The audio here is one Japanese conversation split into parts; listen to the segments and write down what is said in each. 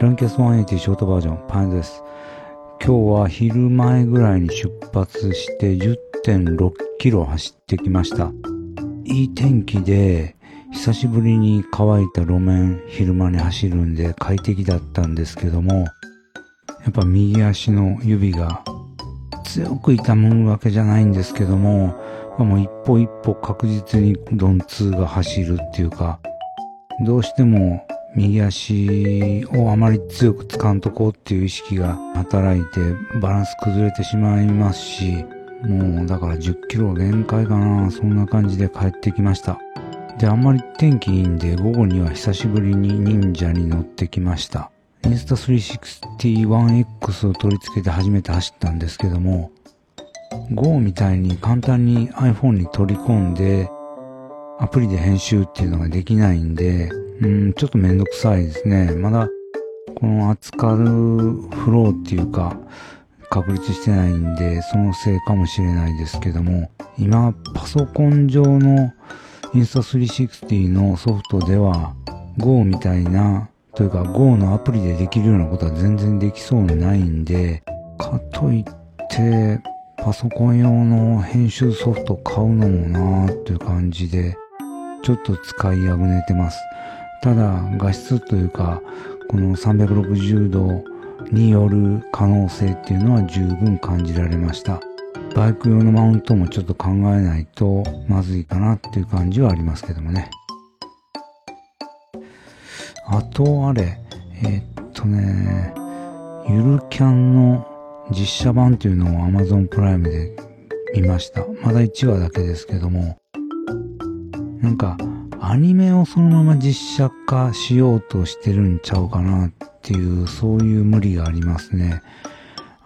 ランキャス180ショートバージョン、パンです。今日は昼前ぐらいに出発して10.6キロ走ってきました。いい天気で、久しぶりに乾いた路面昼間に走るんで快適だったんですけども、やっぱ右足の指が強く痛むわけじゃないんですけども、もう一歩一歩確実に鈍痛が走るっていうか、どうしても右足をあまり強く掴んとこうっていう意識が働いてバランス崩れてしまいますし、もうだから10キロ限界かな、そんな感じで帰ってきました。で、あんまり天気いいんで午後には久しぶりに忍者に乗ってきました。インスタ 360-1X を取り付けて初めて走ったんですけども、Go みたいに簡単に iPhone に取り込んでアプリで編集っていうのができないんで、うん、ちょっとめんどくさいですね。まだ、この扱うフローっていうか、確立してないんで、そのせいかもしれないですけども、今、パソコン上のインスタ360のソフトでは、Go みたいな、というか Go のアプリでできるようなことは全然できそうにないんで、かといって、パソコン用の編集ソフト買うのもなーっていう感じで、ちょっと使いあぐねてます。ただ画質というかこの360度による可能性っていうのは十分感じられました。バイク用のマウントもちょっと考えないとまずいかなっていう感じはありますけどもね。あとあれ。えー、っとねゆるキャンの実写版っていうのを Amazon プライムで見ました。まだ1話だけですけども。なんかアニメをそのまま実写化しようとしてるんちゃうかなっていう、そういう無理がありますね。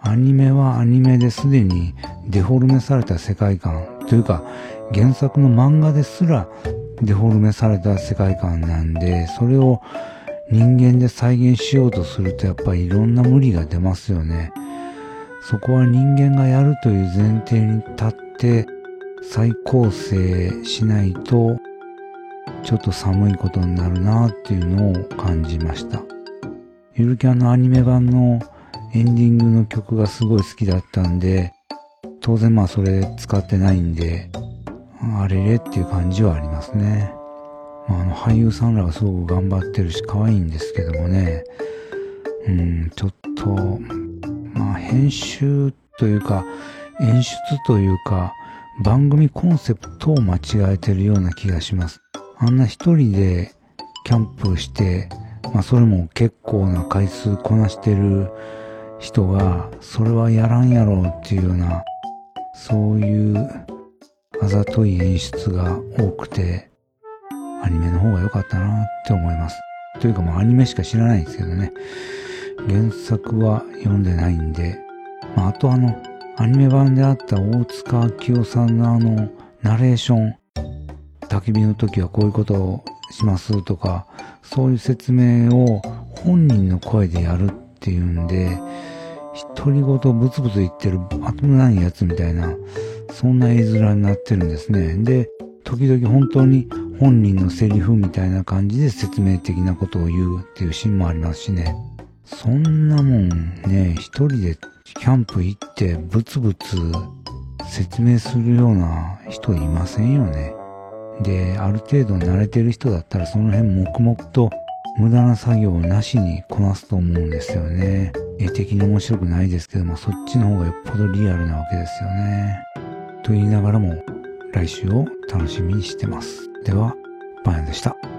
アニメはアニメですでにデフォルメされた世界観というか原作の漫画ですらデフォルメされた世界観なんで、それを人間で再現しようとするとやっぱりいろんな無理が出ますよね。そこは人間がやるという前提に立って再構成しないとちょっと寒いことになるなっていうのを感じました。ゆるキャンのアニメ版のエンディングの曲がすごい好きだったんで、当然まあそれ使ってないんで、あれれっていう感じはありますね。まあ、あの俳優さんらがすごく頑張ってるし可愛いんですけどもね、うん、ちょっと、まあ編集というか演出というか番組コンセプトを間違えてるような気がします。あんな一人でキャンプして、まあそれも結構な回数こなしてる人が、それはやらんやろうっていうような、そういうあざとい演出が多くて、アニメの方が良かったなって思います。というかもうアニメしか知らないんですけどね。原作は読んでないんで、まああとあの、アニメ版であった大塚明夫さんのあの、ナレーション、焚き火の時はこういうことをしますとか、そういう説明を本人の声でやるっていうんで、独り言ブツブツ言ってる後のないやつみたいな、そんな絵面になってるんですね。で、時々本当に本人のセリフみたいな感じで説明的なことを言うっていうシーンもありますしね。そんなもんね、一人でキャンプ行ってブツブツ説明するような人いませんよね。で、ある程度慣れてる人だったらその辺黙々と無駄な作業なしにこなすと思うんですよね。絵的に面白くないですけども、そっちの方がよっぽどリアルなわけですよね。と言いながらも、来週を楽しみにしてます。では、バヤンでした。